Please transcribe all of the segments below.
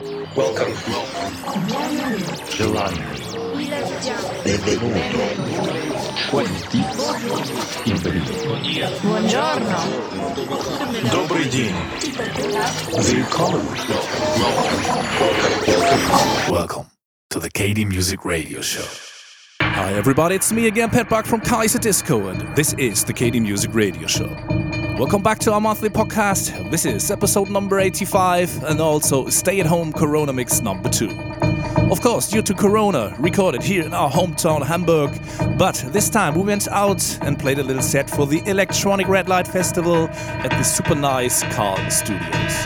Welcome. Benvenuto. Quanti. Buongiorno. Добрый день. Welcome. Welcome. To the KD Music Radio Show. Hi everybody, it's me again, Pet from Kaiserdisco, and this is the KD Music Radio Show. Welcome back to our monthly podcast. This is episode number 85 and also Stay at Home Corona Mix number 2. Of course, due to Corona, recorded here in our hometown Hamburg, but this time we went out and played a little set for the Electronic Red Light Festival at the super nice Carlton Studios.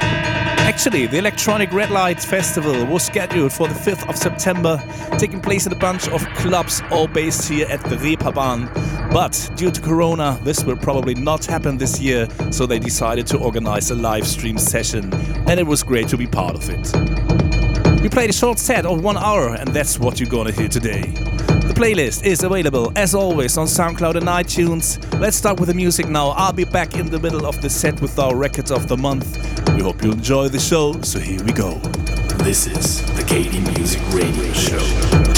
Actually, the Electronic Red Light Festival was scheduled for the 5th of September, taking place in a bunch of clubs all based here at the Reeperbahn. But due to Corona, this will probably not happen this year, so they decided to organize a live stream session, and it was great to be part of it. We played a short set of one hour, and that's what you're gonna hear today. The playlist is available as always on SoundCloud and iTunes. Let's start with the music now. I'll be back in the middle of the set with our records of the month. We hope you enjoy the show, so here we go. This is the KD Music Radio Show.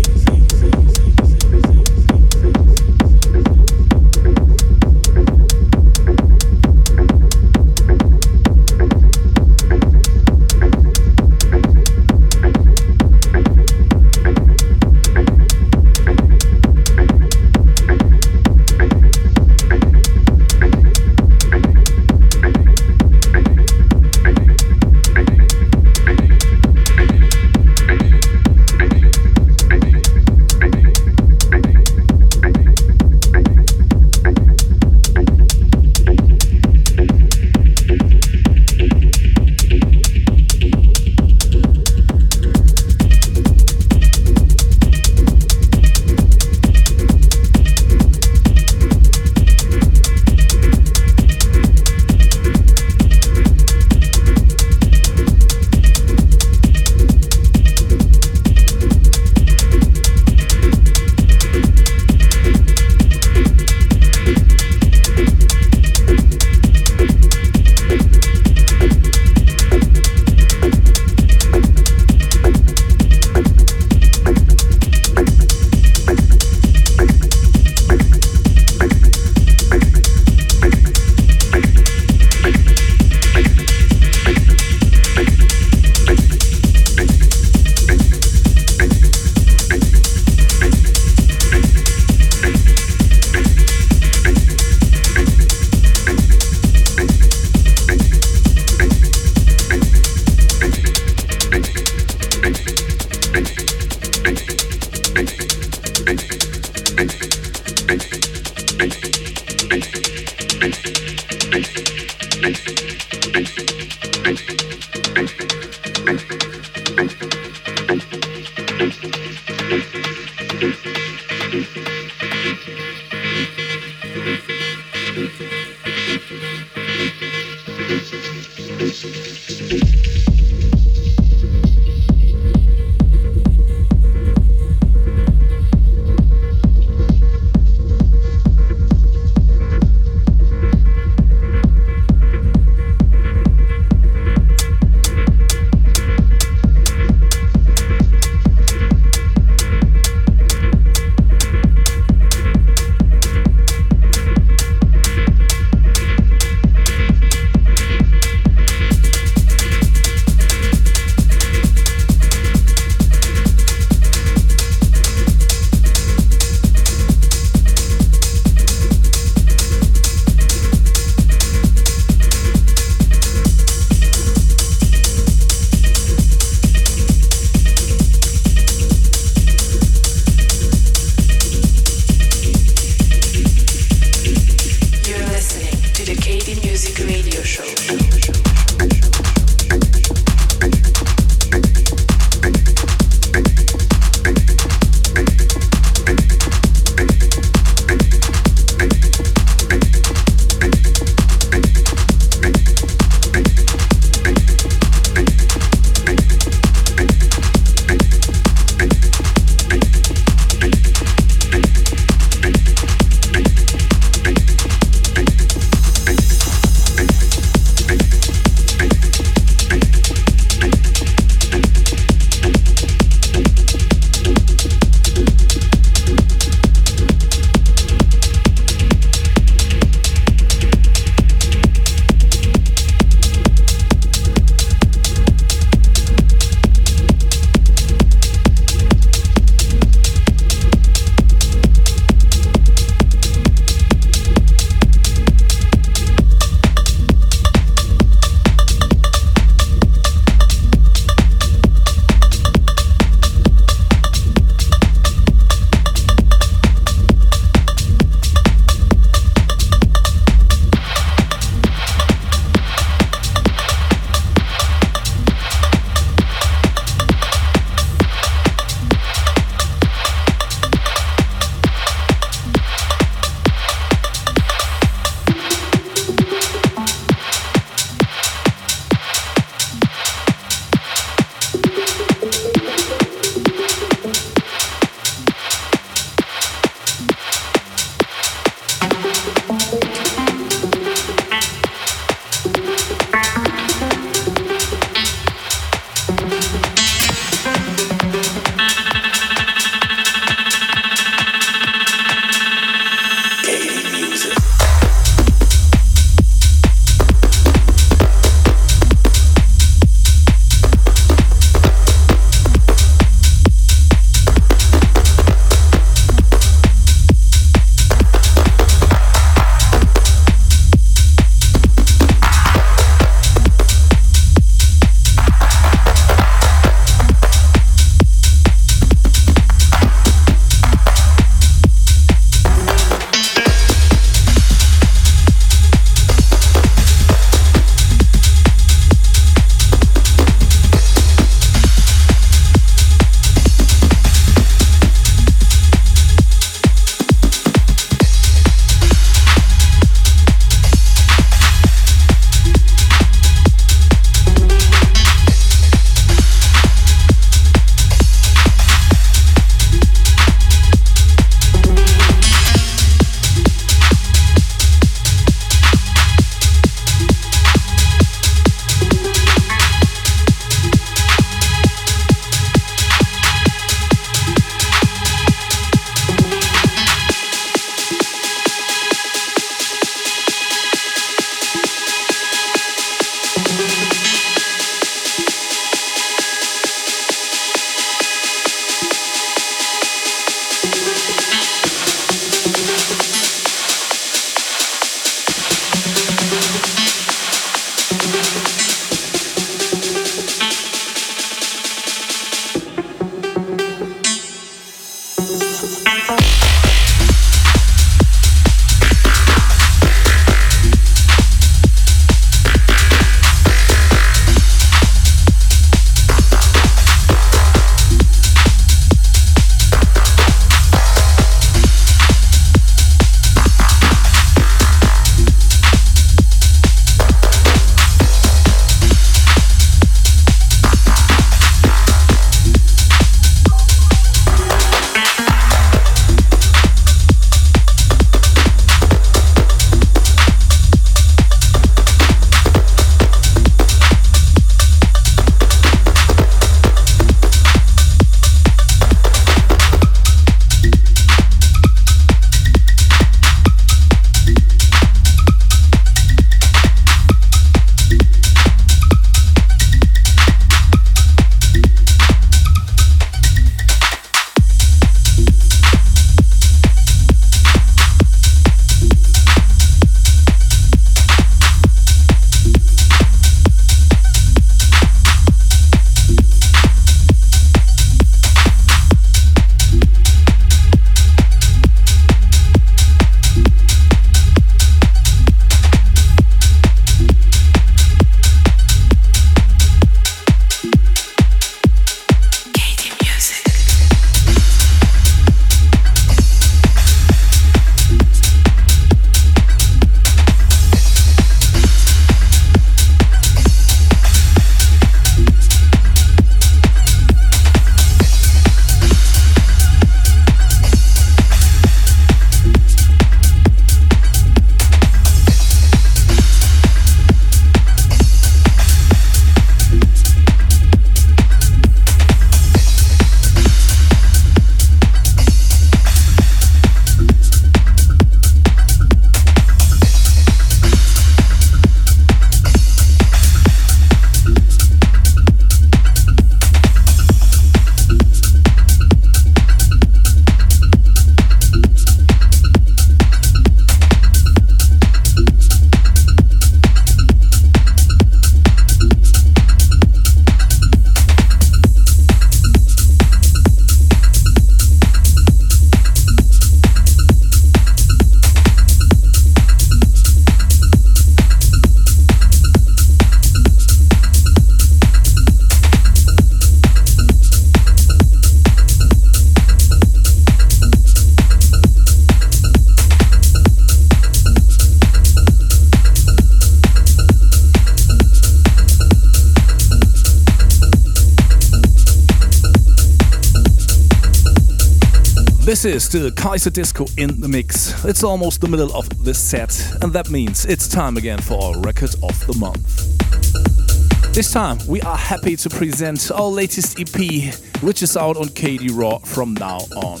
Is the Kaiserdisco in the mix. It's almost the middle of this set, and that means it's time again for our record of the month. This time, we are happy to present our latest EP, which is out on KD Raw from now on.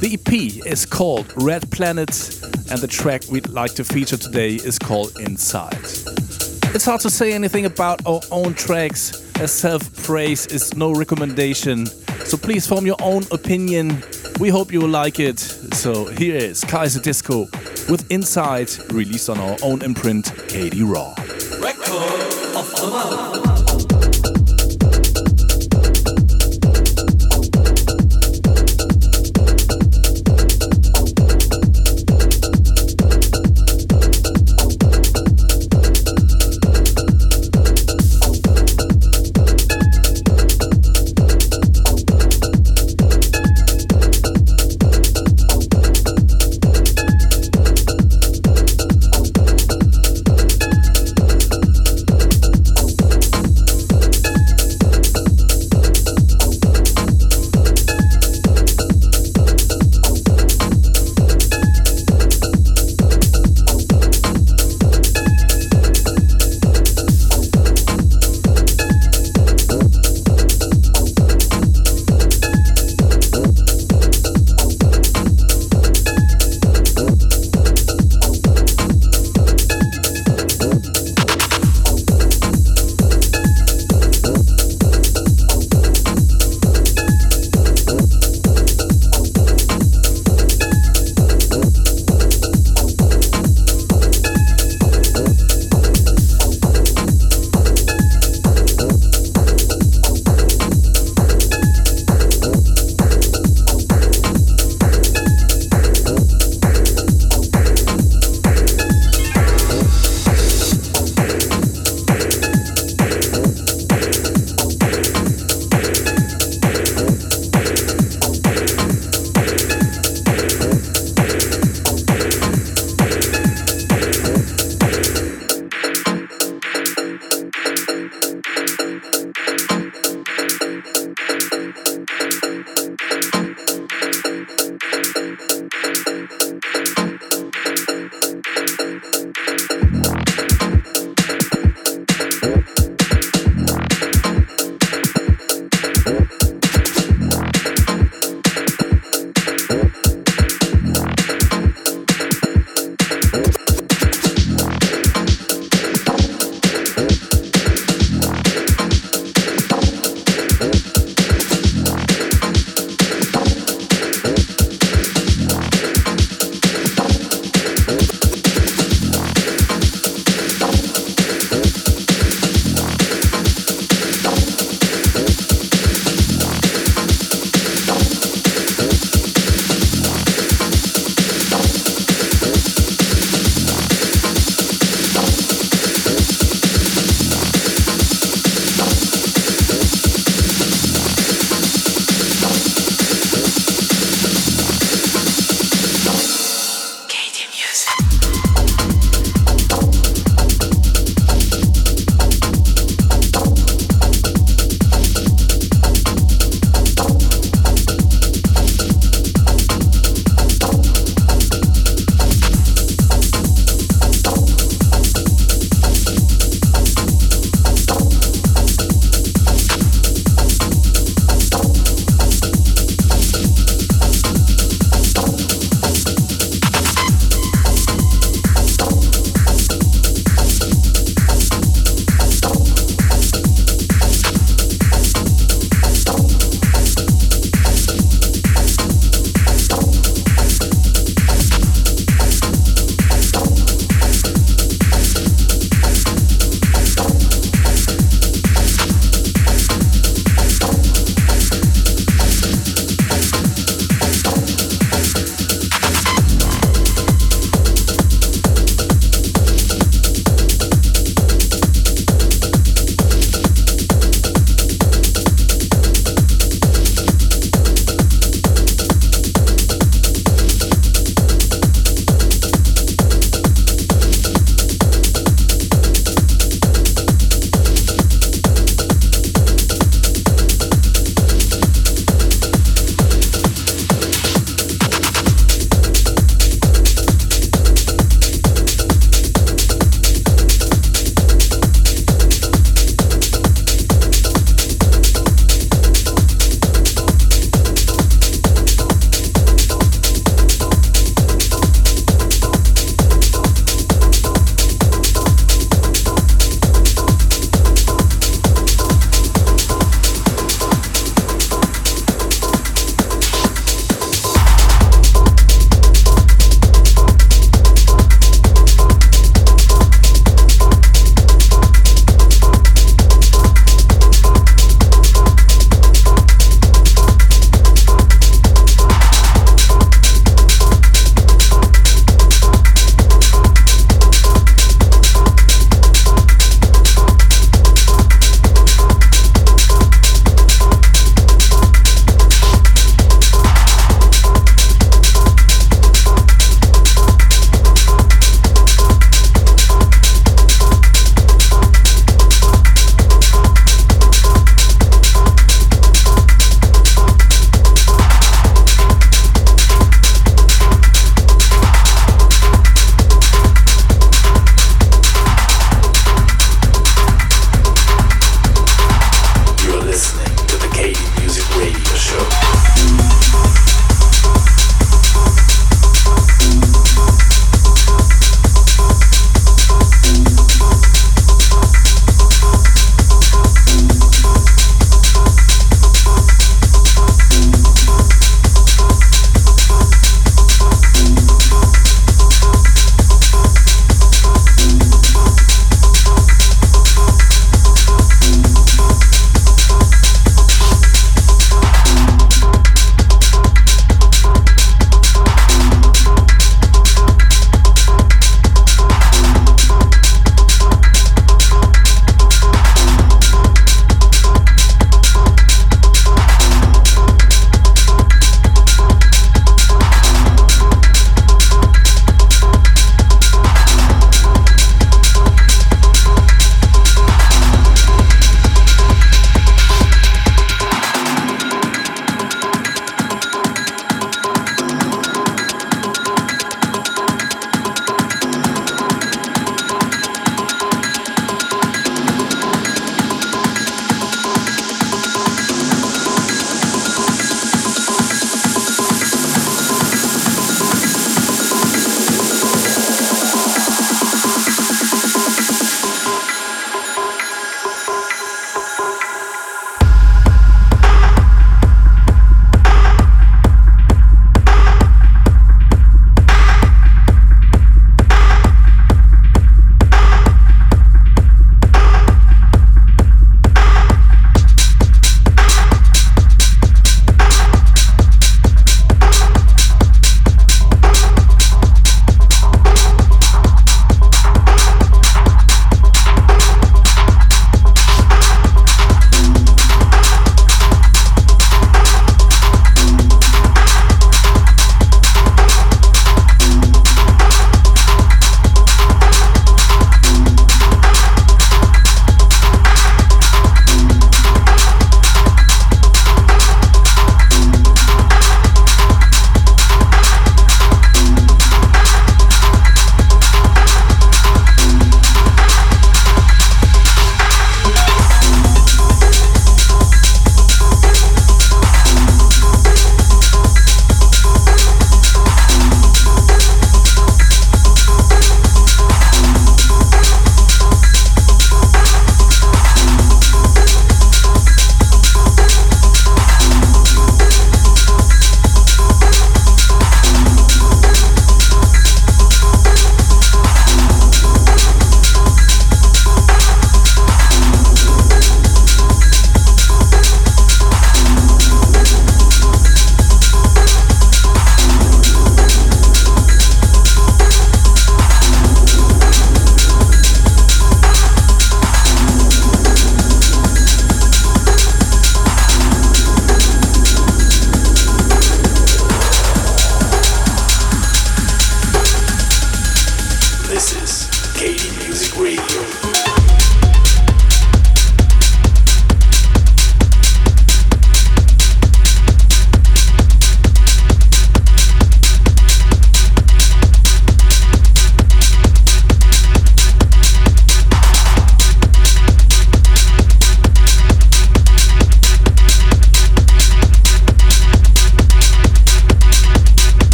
The EP is called Red Planet, and the track we'd like to feature today is called InSight. It's hard to say anything about our own tracks, as self praise is no recommendation, so please form your own opinion we hope you will like it. So here is Kaiserdisco with InSight, released on our own imprint, KD Raw. Record of the month.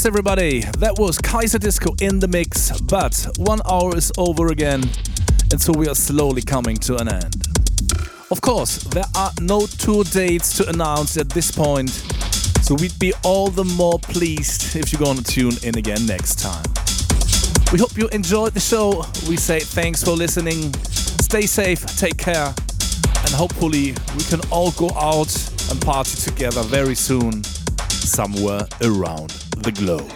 Yes, everybody, that was Kaiserdisco in the mix, but one hour is over again, and so we are slowly coming to an end. Of course, there are no tour dates to announce at this point, so we'd be all the more pleased if you're gonna tune in again next time. We hope you enjoyed the show. We say thanks for listening. Stay safe, take care, and hopefully we can all go out and party together very soon somewhere around the globe.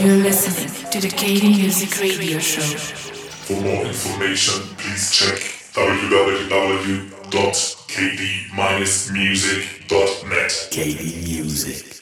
You're listening to the KD Music Radio Show. For more information, please check www.kd-music.net. KD Music.